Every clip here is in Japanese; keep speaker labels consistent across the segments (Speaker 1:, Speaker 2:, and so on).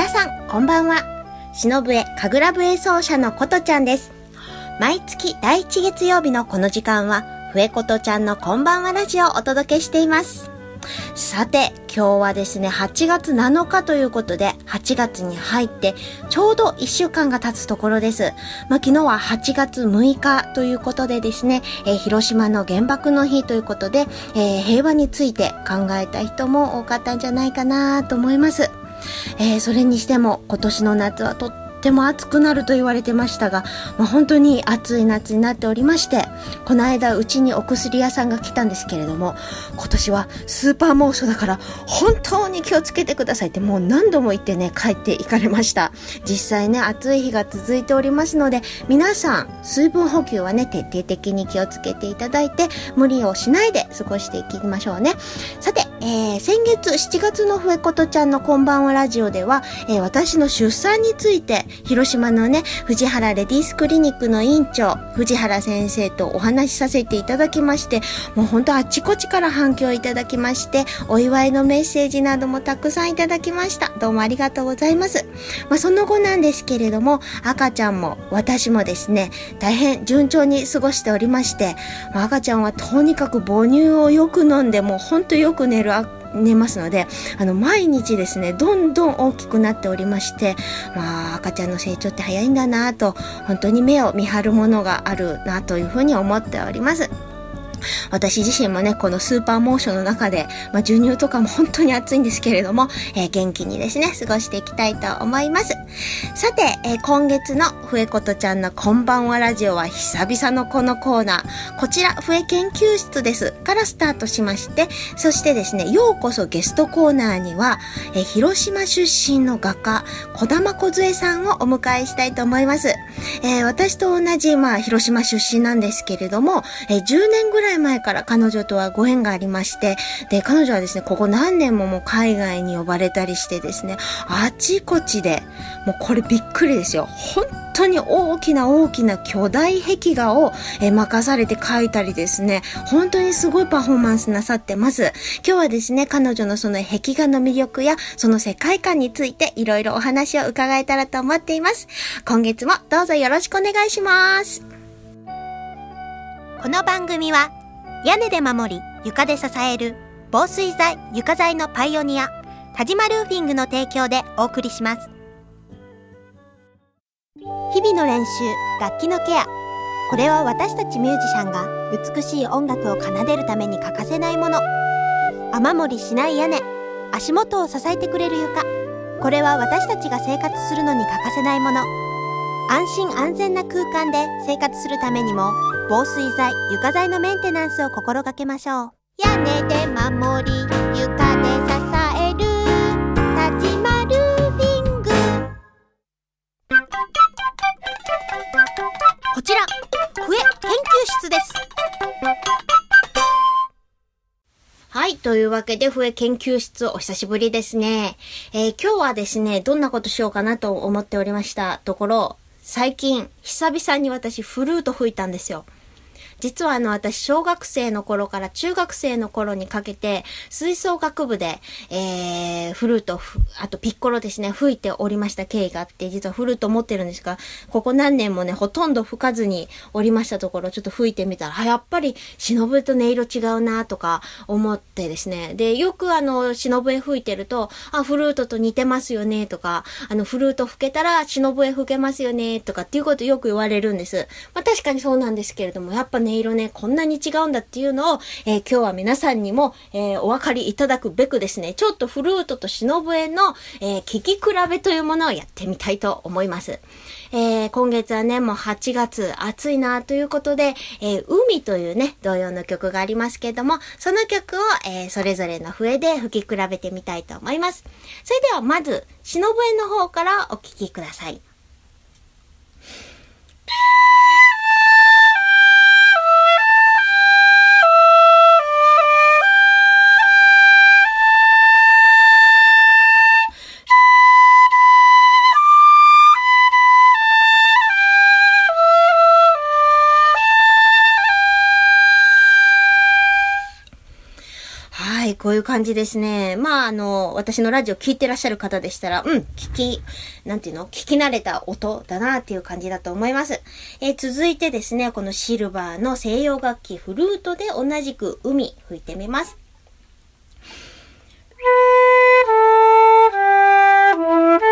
Speaker 1: 皆さんこんばんは忍笛神楽笛奏者のことちゃんです毎月第1月曜日のこの時間は笛ことちゃんのこんばんはラジオをお届けしていますさて、今日はですね、8月7日ということで、8月に入って、ちょうど1週間が経つところです。まあ、昨日は8月6日ということでですね、えー、広島の原爆の日ということで、えー、平和について考えた人も多かったんじゃないかなと思います。えー、それにしても今年の夏はとっても暑くなると言われてましたが、まあ、本当に暑い夏になっておりまして、この間うちにお薬屋さんが来たんですけれども、今年はスーパー猛暑だから本当に気をつけてくださいってもう何度も言ってね、帰っていかれました。実際ね、暑い日が続いておりますので、皆さん水分補給はね、徹底的に気をつけていただいて、無理をしないで過ごしていきましょうね。さて、えー、先月7月のふえことちゃんのこんばんはラジオでは、えー、私の出産について広島のね、藤原レディースクリニックの院長、藤原先生とお話しさせていただきまして、もうほんとあちこちから反響いただきまして、お祝いのメッセージなどもたくさんいただきました。どうもありがとうございます。まあ、その後なんですけれども、赤ちゃんも私もですね、大変順調に過ごしておりまして、まあ、赤ちゃんはとにかく母乳をよく飲んで、もうほんとよく寝る寝ますので、あの、毎日ですね、どんどん大きくなっておりまして、まあ、赤ちゃんの成長って早いんだなと、本当に目を見張るものがあるなというふうに思っております。私自身もね、このスーパーモーションの中で、まあ、授乳とかも本当に暑いんですけれども、えー、元気にですね、過ごしていきたいと思います。さて、えー、今月の笛ことちゃんのこんばんはラジオは久々のこのコーナー、こちら、笛研究室です。からスタートしまして、そしてですね、ようこそゲストコーナーには、えー、広島出身の画家、小玉小杖さんをお迎えしたいと思います。えー、私と同じ、まあ、広島出身なんですけれども、えー、10年ぐらいらい前から彼女とはご縁がありまして、で、彼女はですね、ここ何年ももう海外に呼ばれたりしてですね、あちこちで、もうこれびっくりですよ。本当に大きな大きな巨大壁画を、え任されて描いたりですね、本当にすごいパフォーマンスなさってます。今日はですね、彼女のその壁画の魅力や、その世界観についていろいろお話を伺えたらと思っています。今月もどうぞよろしくお願いします。この番組は屋根で守り床で支える防水材床材のパイオニア田島ルーフィングの提供でお送りします。日々の練習楽器のケアこれは私たちミュージシャンが美しい音楽を奏でるために欠かせないもの。雨漏りしない屋根足元を支えてくれる床。これは私たちが生活するのに欠かせないもの。安心安全な空間で生活するためにも防水材床材のメンテナンスを心がけましょう屋根で守り床で支える田島ルーフィングこちら笛研究室ですはい。というわけで、笛研究室お久しぶりですね。えー、今日はですね、どんなことしようかなと思っておりましたところ、最近、久々に私フルート吹いたんですよ。実はあの私小学生の頃から中学生の頃にかけて吹奏楽部で、えー、フルート、あとピッコロですね、吹いておりました経緯があって、実はフルート持ってるんですが、ここ何年もね、ほとんど吹かずにおりましたところ、ちょっと吹いてみたら、あ、やっぱり忍と音色違うなとか思ってですね。で、よくあの、忍笛吹いてると、あ、フルートと似てますよねとか、あの、フルート吹けたら忍笛吹けますよねとかっていうことよく言われるんです。まあ確かにそうなんですけれども、やっぱね、色ね、こんなに違うんだっていうのを、えー、今日は皆さんにも、えー、お分かりいただくべくですね、ちょっとフルートと忍笛の、えー、聞き比べというものをやってみたいと思います。えー、今月はね、もう8月暑いなということで、えー、海というね、同様の曲がありますけれども、その曲を、えー、それぞれの笛で吹き比べてみたいと思います。それではまず、忍笛の方からお聴きください。こういう感じですね。まあ、あの、私のラジオ聞いてらっしゃる方でしたら、うん、聞き、なんていうの？聞き慣れた音だなっていう感じだと思います。えー、続いてですね、このシルバーの西洋楽器フルートで同じく海吹いてみます。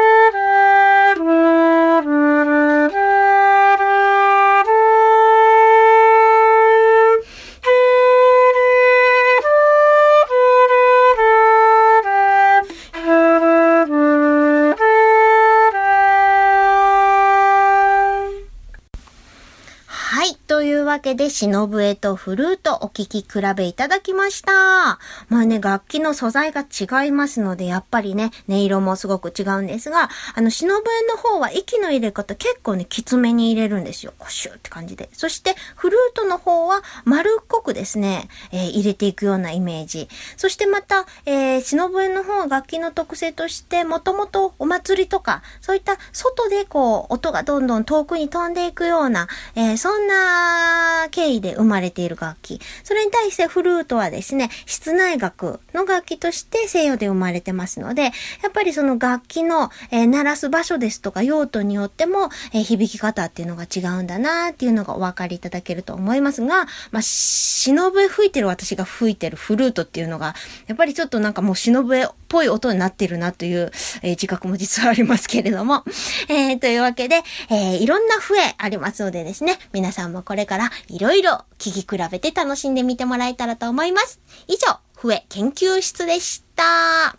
Speaker 1: わけで、忍笛とフルートお聴き比べいただきました。まあね、楽器の素材が違いますので、やっぱりね、音色もすごく違うんですが、あの、忍笛の方は息の入れ方結構ね、きつめに入れるんですよ。コシューって感じで。そして、フルートの方は丸っこくですね、えー、入れていくようなイメージ。そしてまた、えー、忍笛の方は楽器の特性として、もともとお祭りとか、そういった外でこう、音がどんどん遠くに飛んでいくような、えー、そんな経緯で生まれている楽器。それに対してフルートはですね、室内楽の楽器として西洋で生まれてますので、やっぱりその楽器の、えー、鳴らす場所ですとか用途によっても、えー、響き方っていうのが違うんだなっていうのがお分かりいただけると思いますが、まあ、忍笛吹いてる私が吹いてるフルートっていうのが、やっぱりちょっとなんかもう忍笛ぽい音になってるなという、えー、自覚も実はありますけれども。えー、というわけで、えー、いろんな笛ありますのでですね、皆さんもこれからいろいろ聞き比べて楽しんでみてもらえたらと思います。以上、笛研究室でした。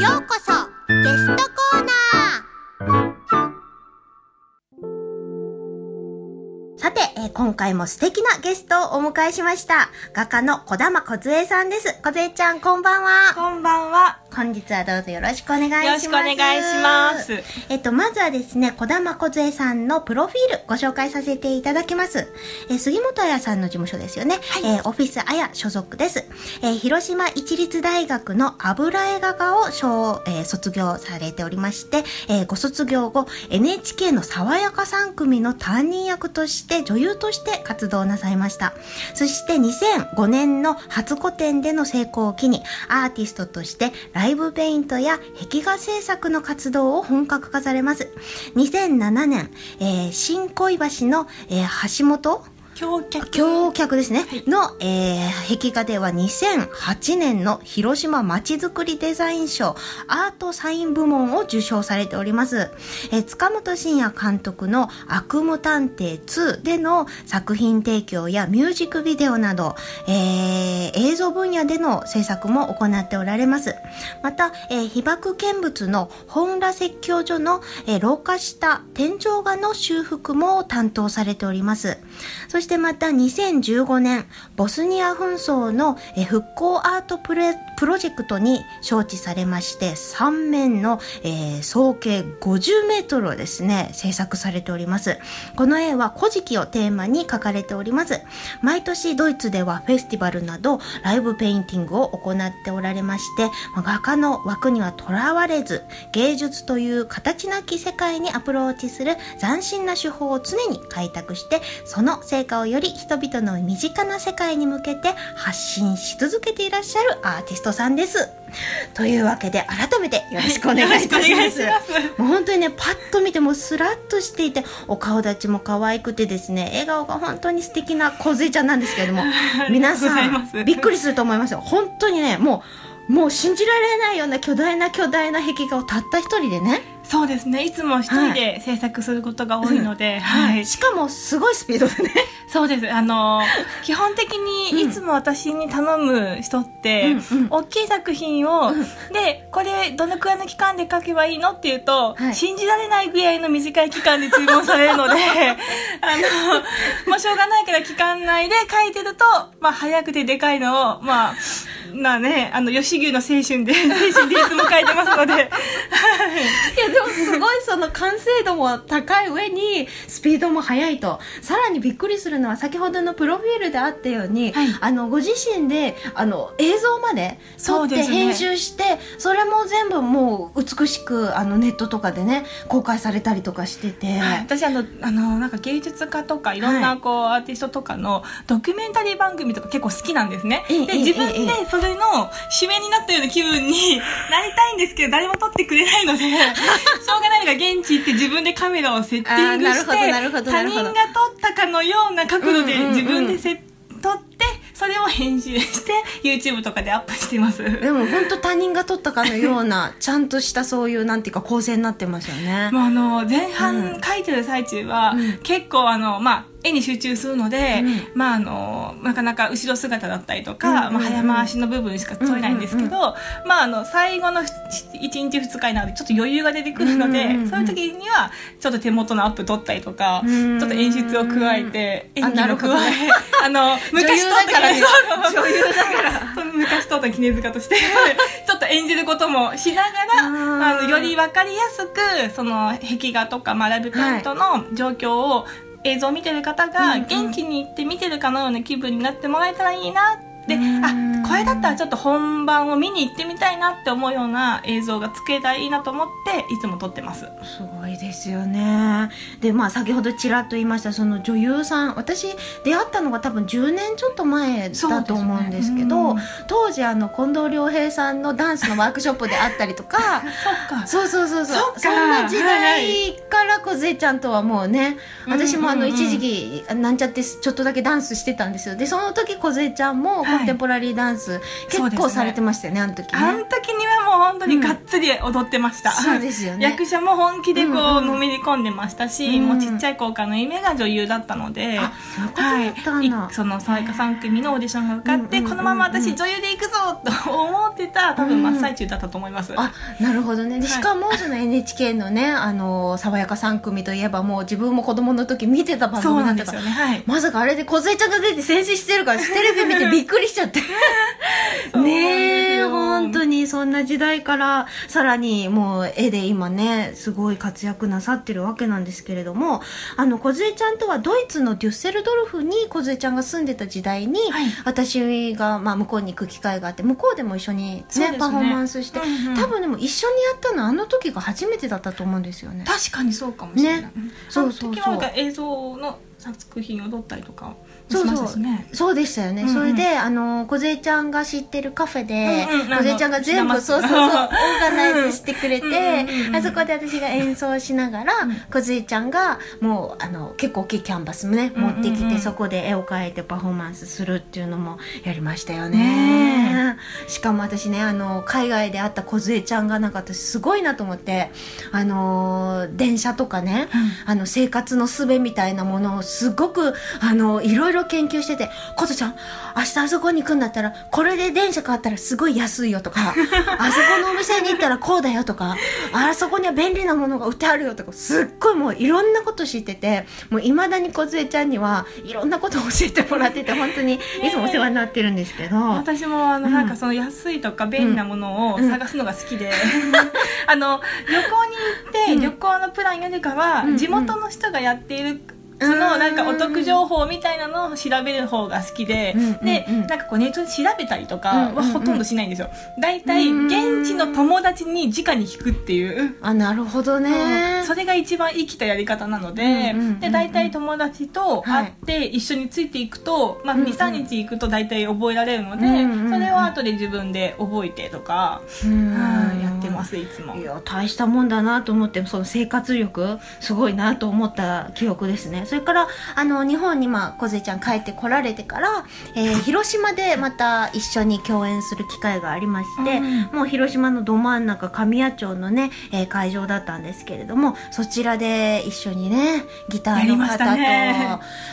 Speaker 1: ようこそゲストコーナー今回も素敵なゲストをお迎えしました。画家の小玉小杖さんです。小杖ちゃん、こんばんは。
Speaker 2: こんばんは。
Speaker 1: 本日はどうぞよろしくお願いします。よろしくお
Speaker 2: 願いします。
Speaker 1: えっと、まずはですね、小玉小杖さんのプロフィールご紹介させていただきます。えー、杉本彩さんの事務所ですよね。はい、えー、オフィス彩所属です。えー、広島一律大学の油絵画科を小、えー、卒業されておりまして、えー、ご卒業後、NHK の爽やか3組の担任役として女優として活動なさいました。そして2005年の初個展での成功を機に、アーティストとしてラライブペイントや壁画制作の活動を本格化されます。2007年、えー、新恋橋の、えー、橋本
Speaker 2: 橋脚。
Speaker 1: 橋脚ですね、はい、の、えー、壁画では2008年の広島まちづくりデザイン賞アートサイン部門を受賞されております、えー、塚本慎也監督の悪夢探偵2での作品提供やミュージックビデオなど、えー、映像分野での制作も行っておられます。また、えー、被爆見物の本羅説教所の、えー、老化した天井画の修復も担当されております。そしてまた2015年、ボスニア紛争の復興アートプレプロジェクトに招致されまして、3面の、えー、総計50メートルをですね、制作されております。この絵は古事記をテーマに描かれております。毎年ドイツではフェスティバルなどライブペインティングを行っておられまして、画家の枠にはとらわれず、芸術という形なき世界にアプローチする斬新な手法を常に開拓して、その成果をより人々の身近な世界に向けて発信し続けていらっしゃるアーティストさんです。というわけで改めてよろしくお願いいたします。もう本当にねパッと見てもスラッとしていてお顔立ちも可愛くてですね笑顔が本当に素敵な小ちゃんなんですけれども 皆さんびっくりすると思いますよ。本当にねもうもう信じられないような巨大な巨大な壁画をたった一人でね
Speaker 2: そうですね。いつも一人で制作することが多いので、
Speaker 1: はい、しかもすごいスピードでね。
Speaker 2: そうです。あの 基本的にいつも私に頼む人って、うん、大きい作品を、うん、でこれどのくらいの期間で書けばいいのって言うと、はい、信じられないぐらいの短い期間で注文されるので あのもうしょうがないから期間内で書いてると、まあ、早くてでかいのをまあなねあの吉牛の青春で青春でいつも書いてますので。いや
Speaker 1: でもすごいその完成度も高い上にスピードも速いと。さらにびっくりするのは先ほどのプロフィールであったように、はい、あのご自身であの映像まで撮って編集して、ね、それも全部もう美しくあのネットとかでね公開されたりとかしてて、
Speaker 2: はい、私あのあのなんか芸術家とかいろんなこう、はい、アーティストとかのドキュメンタリー番組とか結構好きなんですね。で自分でそれの締めになったような気分になりたいんですけど誰も撮ってくれないので しょうがないのが現地行って自分でカメラをセッティングして他人が撮ったかのような角度で自分でセッ撮ってそれを編集して YouTube とかでアップしてます。
Speaker 1: でも本当他人が撮ったかのようなちゃんとしたそういうなんていうか構成になってますよね。
Speaker 2: もうあの前半書いてる最中は、うん、結構あのまあ絵に集中するので、うん、まああのなかなか後ろ姿だったりとか、まあ、早回しの部分しか撮れないんですけど、まああの最後の1日2日になるとちょっと余裕が出てくるので、そういう時にはちょっと手元のアップ撮ったりとか、ちょっと演出を加えて演技を加え あの昔撮った女優だから 昔撮った絹塚として ちょっと演じることもしながらあのより分かりやすくその壁画とか、まあ、ライブペイントの状況を映像を見てる方が現地に行って見てるかのような気分になってもらえたらいいなってあこれだったらちょっと本番を見に行ってみたいなって思うような映像が作れたらいいなと思っていつも撮ってます。す
Speaker 1: ごいですよね。でまあ先ほどちらっと言いましたその女優さん私出会ったのが多分10年ちょっと前だと思うんですけど、ね、当時あの近藤良平さんのダンスのワークショップであったりとか そうそうそうそう。そんな時代から梢ちゃんとはもうね私もあの一時期なんちゃってちょっとだけダンスしてたんですよ。でその時梢ちゃんもコンテンポラリーダンス、結構されてましたよねあの時ね。
Speaker 2: あの時にはもう本当にがっつり踊ってました、
Speaker 1: そうですよね。
Speaker 2: 役者も本気でこうのめり込んでましたし、もうちっちゃい子からの夢が女優だったので、
Speaker 1: はい、
Speaker 2: その沙耶香3組のオーディションが受かって、このまま私女優で行くぞと思ってた多分真っ最中だったと思います、
Speaker 1: あなるほどね。しかもその NHK のねあの爽やか3組といえばもう自分も子供の時見てた番組
Speaker 2: なんですよね、はい、
Speaker 1: まさかあれで梢ちゃんが出て先生してるからテレビ見てびっくりしちゃって。ねえ本当にそんな時代からさらにもう絵で今ねすごい活躍なさってるわけなんですけれどもあの梢ちゃんとはドイツのデュッセルドルフに梢ちゃんが住んでた時代に、はい、私が、まあ、向こうに行く機会があって向こうでも一緒にね、ね。パフォーマンスして、うんうん、多分でも一緒にやったのあの時が初めてだったと思うんですよね。
Speaker 2: 確かにそうかもしれない、ね、そうそうそう。映像の作品を撮ったりとか
Speaker 1: そうそう、ね、そうでしたよね、うんうん、それであの梢ちゃんが知ってるカフェで梢、うんうん、ちゃんが全部そうそうそう オーガナイズしてくれて、うんうん、あそこで私が演奏しながら梢、うん、ちゃんがもうあの結構大きいキャンバスもね持ってきて、うん。うんうん、そこで絵を描いてパフォーマンスするっていうのもやりましたよね。しかも私ねあの海外で会った梢ちゃんがなんか私すごいなと思ってあの電車とかね、あの生活の術みたいなものをすごくあのいろいろ研究してて、ことちゃん、明日あそこに行くんだったら、これで電車変わったらすごい安いよとか、あそこのお店に行ったらこうだよとか、あそこには便利なものが売ってあるよとか、すっごいもういろんなこと知ってて、もう未だにこずえちゃんにはいろんなことを教えてもらってて、本当にいつもお世話になってるんですけど。
Speaker 2: 私もあの、なんかその安いとか便利なものを探すのが好きで、あの、旅行に行って、旅行のプランよりかは、地元の人がやっているそのなんかお得情報みたいなのを調べる方が好きで、でなんかこうネットで調べたりとかはほとんどしないんですよ。大体現地の友達に直に聞くっていう。
Speaker 1: あなるほどね、
Speaker 2: それが一番生きたやり方なので、で大体友達と会って一緒についていくと、まあ、23日行くと大体覚えられるので、それを後で自分で覚えてとか、やってますいつも。
Speaker 1: いや大したもんだなと思ってその生活力すごいなと思った記憶ですねそれからあの日本にまあ梢ちゃん帰ってこられてから、えー、広島でまた一緒に共演する機会がありまして、うん、もう広島のど真ん中神谷町のね、えー、会場だったんですけれどもそちらで一緒にねギターの方と、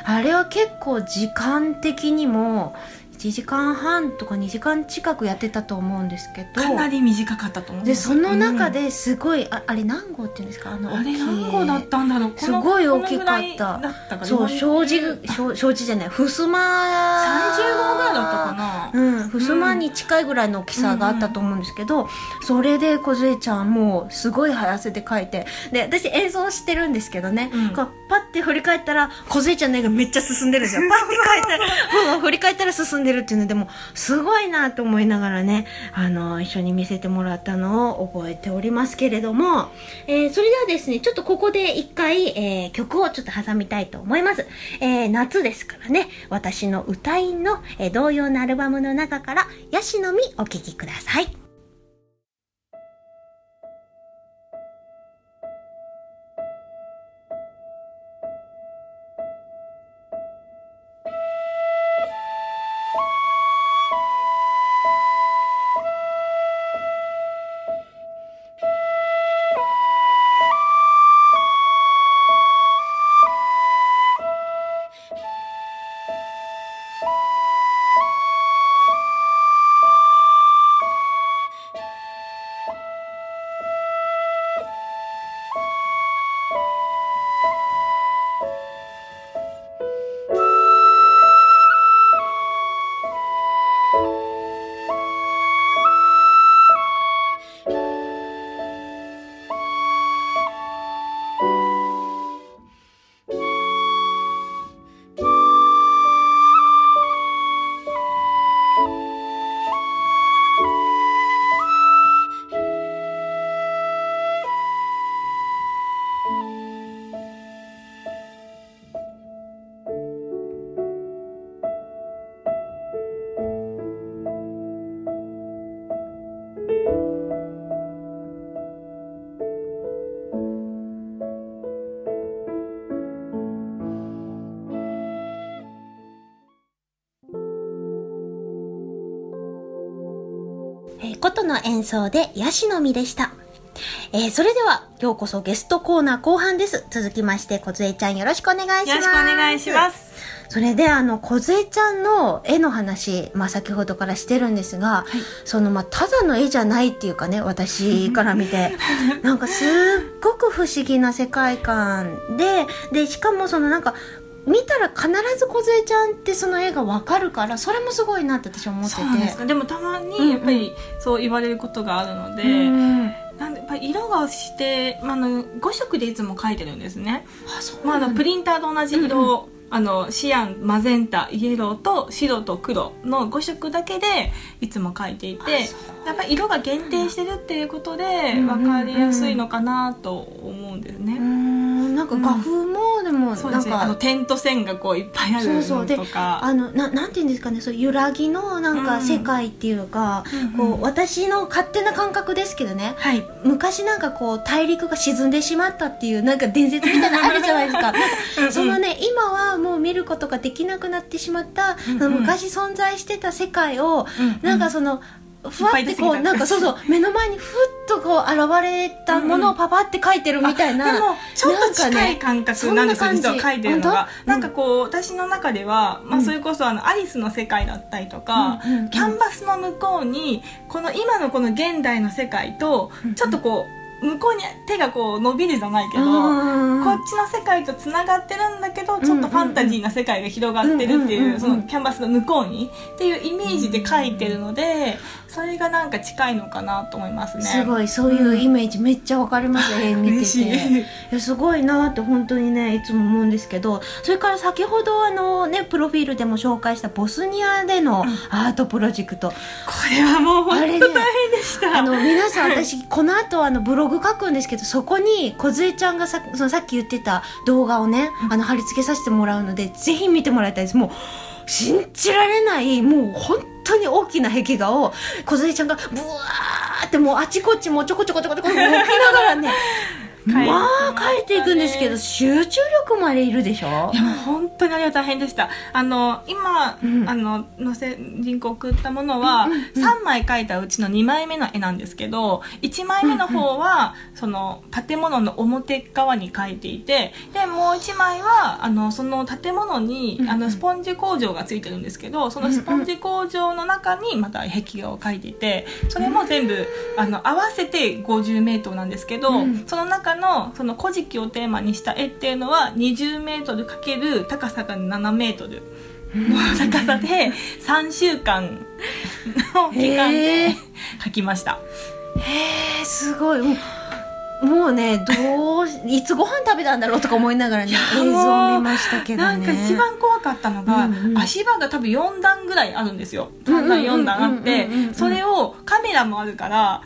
Speaker 1: あれは結構時間的にも1時間半とか2時間近くやってたと思うんですけど。
Speaker 2: かなり短かったと思う
Speaker 1: でその中ですごい、うん、ああれ何号っていうんですか？あの
Speaker 2: あれ何号だったんだろう？
Speaker 1: すごい大きかった。そう障子障子じゃない。ふすま
Speaker 2: 30号ぐらいだったかな？
Speaker 1: うん。ふ襖に近いぐらいの大きさがあったと思うんですけど、それで梢ちゃんもうすごい早せで描いてで私映像してるんですけどね、うん、こうパッて振り返ったら梢ちゃんの絵がめっちゃ進んでるんですよ。パッて描いたら振り返ったら進んでるっていうのでもすごいなと思いながらねあの一緒に見せてもらったのを覚えておりますけれども、えー、それではですねちょっとここで一回、えー、曲をちょっと挟みたいと思います、えー、夏ですからね私の歌いの、えー、同様のアルバムの中から「ヤシの実」お聴きください。の演奏でヤシの実でした。えー、それでは、今日こそゲストコーナー後半です。続きまして、小杖ちゃんよろしくお願いします。よろしくお
Speaker 2: 願いします。
Speaker 1: それで、あの、小杖ちゃんの絵の話、まあ、先ほどからしてるんですが、はい、その、まあ、ただの絵じゃないっていうかね、私から見て、なんかすっごく不思議な世界観で、で、しかもそのなんか、見たら必ず梢ちゃんってその絵が分かるからそれもすごいなって私は思って
Speaker 2: て。でもたまにやっぱりそう言われることがあるので、うん。うん、なんでやっぱ色がして、まあ、の5色でいつも描いてるんですね。あそうまあ、プリンターと同じ色。を、うんうんあのシアンマゼンタイエローと白と黒の5色だけでいつも描いていてやっぱり色が限定してるっていうことで分かりやすいのかなと思うんですね。うん。うん。
Speaker 1: うんなんか画風もでもなんか、
Speaker 2: あの点と線がこういっぱいあるのとか。そうそう。で
Speaker 1: あのななんていうんですかねそう揺らぎのなんか世界っていうか、うん、こう私の勝手な感覚ですけどね、はい、昔なんかこう大陸が沈んでしまったっていうなんか伝説みたいなのあるじゃないですか そのね今はもう見ることができなくなってしまった、うんうん、昔存在してた世界を、うんうん、なんかそのふわってこうなんかそうそう目の前にふっとこう現れたものをパパって書いてるみたいな、
Speaker 2: でもちょっと近い感覚なんですよ、実は書いてるのが、なんかこう私の中では、まあ、それこそあのアリスの世界だったりとか、キャンバスの向こうにこの今のこの現代の世界とちょっとこう向こうに手がこう伸びるじゃないけどこっちの世界とつながってるんだけどちょっとファンタジーな世界が広がってるっていうそのキャンバスの向こうにっていうイメージで描いてるのでそれがなんか近いのかなと思いますね。
Speaker 1: すごいそういうイメージめっちゃわかりますね、うん、見てて。いやすごいなって本当にねいつも思うんですけどそれから先ほどあのねプロフィールでも紹介したボスニアでのアートプロジェクト、うん、こ
Speaker 2: れはもう本当大変でした、
Speaker 1: ね、あの皆さん私この後あのブログ書くんですけどそこに梢ちゃんがさそのさっき言ってた動画をね、あの貼り付けさせてもらうのでぜひ見てもらいたいです。もう信じられないもう本当に大きな壁画を梢ちゃんがブワーってもうあちこちもちょこちょこちょこちょこ動きながらね まあ書いていくんですけど集中力までいるでしょ？
Speaker 2: いやもう本当にあれは大変でした。あの今、うん、あの載せ人口送ったものは、うんうん、3枚描いたうちの2枚目の絵なんですけど1枚目の方は、うんうん、その建物の表側に描いていてでもう1枚はあのその建物に、うんうん、あのスポンジ工場がついてるんですけどそのスポンジ工場の中にまた壁画を描いていてそれも全部あの合わせて50メートルなんですけど、その中のその古事記をテーマにした絵っていうのは20メートルかける高さが7メートル。の高さで3週間の期間で書きました。
Speaker 1: へえすごいもうねどう いつご飯食べたんだろうとか思いながらね映像見ましたけどね。
Speaker 2: なんか一番怖かったのが、うんうん、足場が多分4段ぐらいあるんですよ。3段4段あってそれをカメラもあるから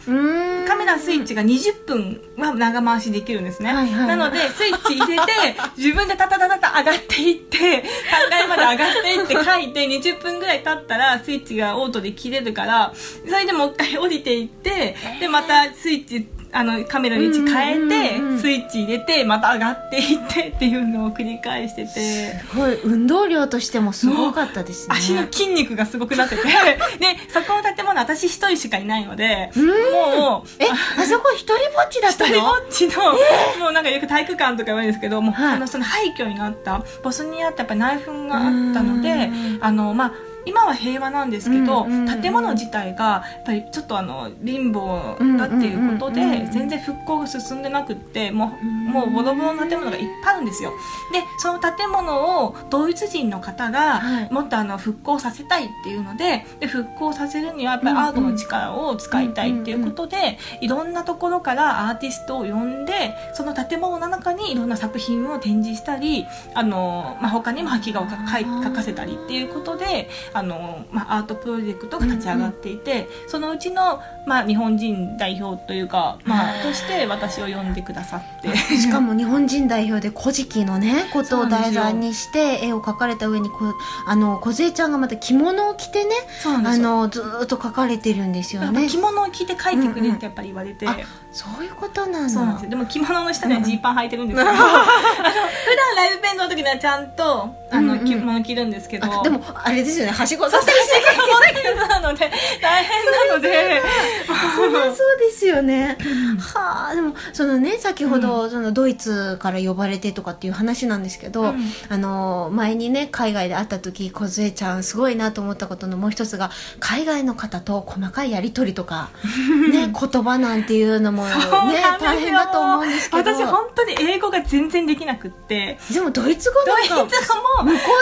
Speaker 2: カメラスイッチが20分は長回しできるんですね、はいはい、なのでスイッチ入れて自分でタタタタタ上がっていって3階まで上がっていって書いて20分ぐらい経ったらスイッチがオートで切れるからそれでもう一回降りていってでまたスイッチあのカメラの位置変えて、スイッチ入れてまた上がっていってっていうのを繰り返してて。
Speaker 1: すごい。運動量としてもすごかったですね。
Speaker 2: 足の筋肉がすごくなってて。でそこの建物私一人しかいないので
Speaker 1: もうえあそこ一人ぼっちだったの？
Speaker 2: 一人ぼっちの、え？ー、もうなんかよく体育館とか言われるんですけどもう、はい、あのその廃墟になったボスにあったやっぱ内紛があったのであのまあ今は平和なんですけど、建物自体がやっぱりちょっとあの貧乏だっていうことで全然復興が進んでなくってもうもうボロボロの建物がいっぱいあるんですよ。でその建物をドイツ人の方がもっとあの復興させたいっていうのでで復興させるにはやっぱりアートの力を使いたいっていうことでいろんなところからアーティストを呼んでその建物の中にいろんな作品を展示したりあの、まあ、他にも壁画を描かせたりっていうことであの、まあ、アートプロジェクトが立ち上がっていて、うんうん、そのうちの、まあ、日本人代表というか、まあ、として私を呼んでくださって。
Speaker 1: しかも日本人代表で「古事記」のね ことを題材にして絵を描かれた上にこあの梢ちゃんがまた着物を着てねあのずっと描かれてるんですよね。
Speaker 2: 着物を着て描いてくれってやっぱり言われて、うんうん、
Speaker 1: そういうことなん
Speaker 2: だ。でも着物の下にはジーパン履いてるんですけど、普段ライブペンの時にはちゃんとあの、着物着るんですけど
Speaker 1: でもあれですよね。はしごさせて
Speaker 2: なので大変なので。
Speaker 1: そりゃそうですよね、はあでもそのね先ほど、そのドイツから呼ばれてとかっていう話なんですけど、うん、あの前にね海外で会った時梢ちゃんすごいなと思ったことのもう一つが海外の方と細かいやり取りとかね 言葉なんていうのもね大変だと思うんですけど。
Speaker 2: 私本当に英語が全然できなくって。
Speaker 1: でもドイツ語なんか向こ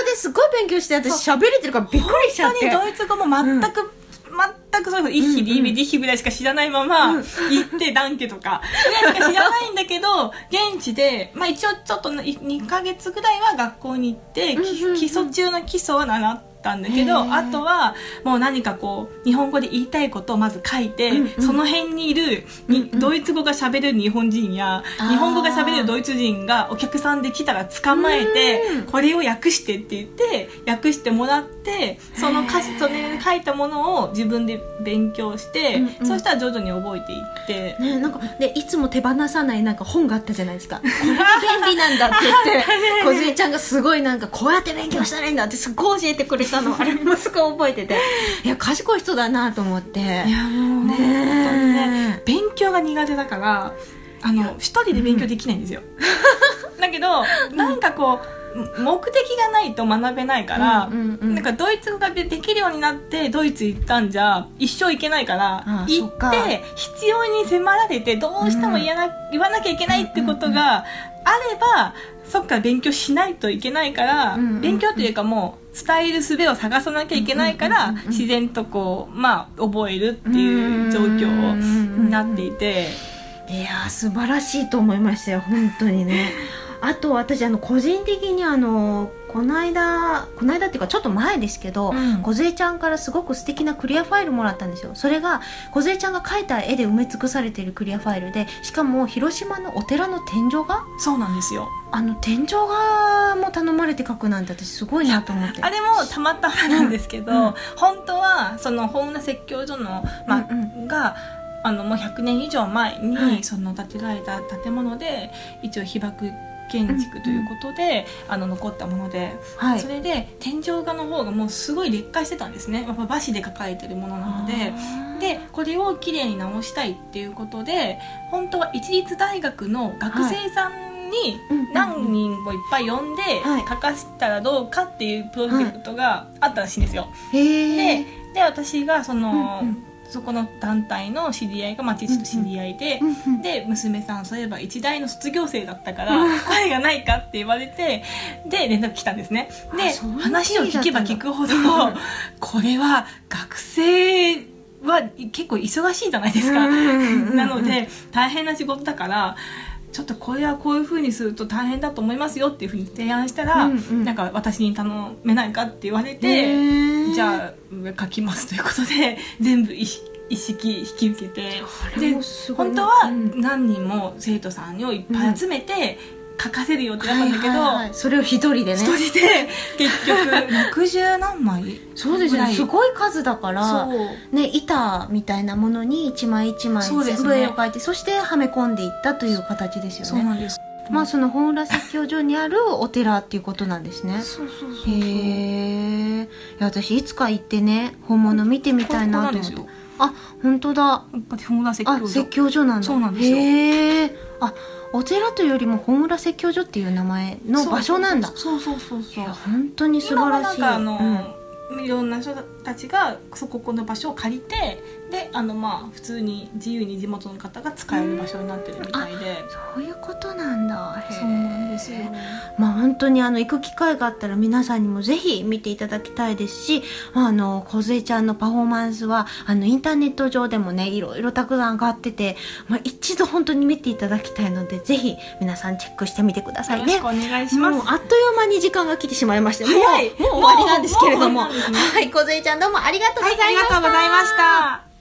Speaker 1: うですごい勉強して私喋れてるからびっくりしちゃって。
Speaker 2: ドイツ語も全く、うん。全くそういうこと、一匹、二匹ぐらいしか知らないまま、行って、ダンケとか、ぐらいしか知らないんだけど、現地で、まあ一応ちょっと2ヶ月ぐらいは学校に行って、基礎中の基礎は習って、ったんだけどあとはもう何かこう日本語で言いたいことをまず書いて、うんうん、その辺にいるに、うんうん、ドイツ語が喋れる日本人や日本語が喋れるドイツ人がお客さんで来たら捕まえてこれを訳してって言って訳してもらってその歌詞それ書いたものを自分で勉強して、うんうん、そしたら徐々に覚えていって、
Speaker 1: ね、なんかでいつも手放さないなんか本があったじゃないですか。これが便利なんだって言って梢ちゃんがすごいなんかこうやって勉強したらいいんだってすごい教えてくれたのあれ息子覚えてて。いや賢い人だなと思って。い
Speaker 2: やもうねね勉強が苦手だからあの一人で勉強できないんですよ、うん、だけどなんかこう目的がないと学べないから、なんかドイツ語ができるようになってドイツ行ったんじゃ一生行けないから行って必要に迫られてどうしても言わなうん、言わなきゃいけないってことがあればそっか勉強しないといけないから、うんうんうん、勉強というかもう伝える術を探さなきゃいけないから、うんうんうんうん、自然とこうまあ覚えるっていう状況になっていて、
Speaker 1: いや素晴らしいと思いましたよ本当にね。あと私あの個人的にあのこの間この間っていうかちょっと前ですけど、うん、梢ちゃんからすごく素敵なクリアファイルもらったんですよ。それが梢ちゃんが描いた絵で埋め尽くされているクリアファイルでしかも広島のお寺の天井画
Speaker 2: そうなんですよ。
Speaker 1: あの天井画も頼まれて描くなんて私すごいなと思って。
Speaker 2: あれもたまたまなんですけど、うん。うん、本当はその本名説教所の、まあ、うんうん、があのもう100年以上前に、その建てられた建物で一応被爆建築ということで、うん、あの残ったもので、はい、それで天井画の方がもうすごい劣化してたんですね。やっぱ和紙で描かれてるものなので。でこれをきれいに直したいっていうことで本当は一律大学の学生さん、はい。に何人もいっぱい呼んで書かせたらどうかっていうプロジェクトがあったらしいんですよ。でで私がその、うんうんそこの団体の知り合いが、まあ、父と知り合いで、
Speaker 1: うんうん。
Speaker 2: で娘さんそういえば一大の卒業生だったから声がないかって言われてで連絡来たんですね。で話を聞けば聞くほど
Speaker 1: うん。
Speaker 2: これは学生は結構忙しいじゃないですか、なので大変な仕事だからちょっとこれはこういうふうにすると大変だと思いますよっていうふうに提案したら、
Speaker 1: うんうん。
Speaker 2: なんか私に頼めないかって言われ
Speaker 1: へ
Speaker 2: て、
Speaker 1: ー。
Speaker 2: じゃあ上書きますということで 全部一一式引き受けて
Speaker 1: それもすごい
Speaker 2: 本当は
Speaker 1: うん。
Speaker 2: 何人も生徒さんをいっぱい集めて書かせる予定だったんだけど、
Speaker 1: はいはいはい。それを一人でね。
Speaker 2: 一人で 結局。60何枚？
Speaker 1: そうですよね。すごい数だからね板みたいなものに一枚一枚全部絵を描いてそしてはめ込んでいったという形ですよね。
Speaker 2: そうなんです。
Speaker 1: まあその本浦説教所にあるお寺っていうことなんですね。
Speaker 2: そうそうそう
Speaker 1: へえ私いつか行ってね本物見てみたいなと思って。あ本当だ。
Speaker 2: 本村説教所。
Speaker 1: あ説教所なんだ。
Speaker 2: そうなんですよ。
Speaker 1: へえあお寺というよりも本浦説教所っていう名前の場所なんだ。
Speaker 2: そうそうそうそう
Speaker 1: 本当に素晴らしい。
Speaker 2: なんかあの、
Speaker 1: うん。
Speaker 2: いろんな人たちがそここの場所を借りてであのまあ普通に自由に地元の方が使える場所になってるみたいで。
Speaker 1: そういうことなんだ。
Speaker 2: そうなんですよ。
Speaker 1: まあ本当にあの行く機会があったら皆さんにもぜひ見ていただきたいですし、あの、小杖ちゃんのパフォーマンスは、あの、インターネット上でもね、いろいろたくさん上がってて、まあ一度本当に見ていただきたいので、ぜひ皆さんチェックしてみてくださいね。
Speaker 2: よろしくお。願いします。
Speaker 1: もうあっという間に時間が来てしまいまして、もうもう終わりなんですけれども。
Speaker 2: ね
Speaker 1: はい、小杖ちゃんどうもありがとうございました。
Speaker 2: ありがとうございました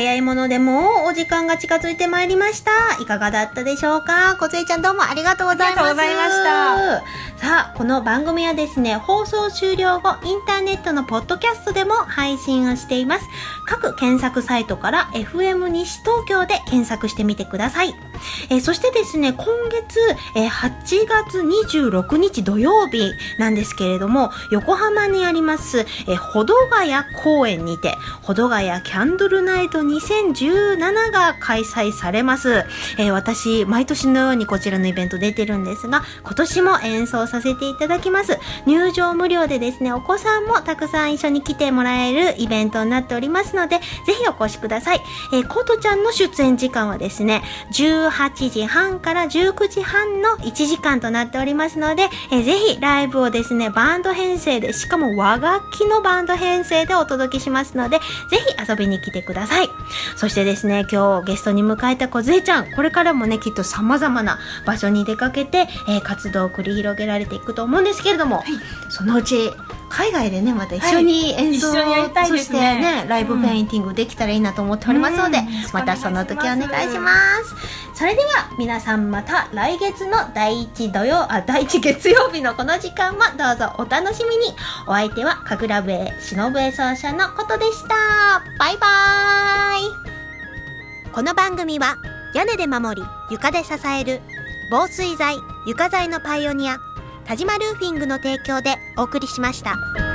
Speaker 1: 早いものでもお時間が近づいてまいりました。いかがだったでしょうか？小杖ちゃんどうもありがとうございます。
Speaker 2: ありがとうございま
Speaker 1: した。さあ、この番組はですね、放送終了後、インターネットのポッドキャストでも配信をしています。各検索サイトから FM 西東京で検索してみてください。えーそしてですね、今月、えー8月26日土曜日なんですけれども、横浜にあります、えー、ほどがや公園にて、ほどがやキャンドルナイト2017が開催されます。え私、毎年のようにこちらのイベント出てるんですが、今年も演奏させていただきます。入場無料でですね、お子さんもたくさん一緒に来てもらえるイベントになっておりますので、ぜひお越しください。えー、コトちゃんの出演時間はですね、18時半から19時半の1時間となっておりますので、えーぜひライブをですね、バンド編成で、しかも和楽器のバンド編成でお届けしますので、ぜひ遊びに来てください。そしてですね、今日ゲストに迎えた小杖ちゃん、これからもね、きっと様々な場所に出かけて、えー活動を繰り広げられていくと思うんですけれども、そのうち、海外でね、また一緒に演奏、
Speaker 2: 一緒にやりたい
Speaker 1: そしてね、ライブペインティングできたらいいなと思っておりますので、
Speaker 2: うん
Speaker 1: またその時お願いします。それでは皆さんまた来月の第1土曜、あ、第1月曜日のこの時間もどうぞお楽しみに。お相手は神楽笛、忍笛奏者のことでした。バイバーイ
Speaker 3: この番組は屋根で守り床で支える防水材床材のパイオニア田島ルーフィングの提供でお送りしました。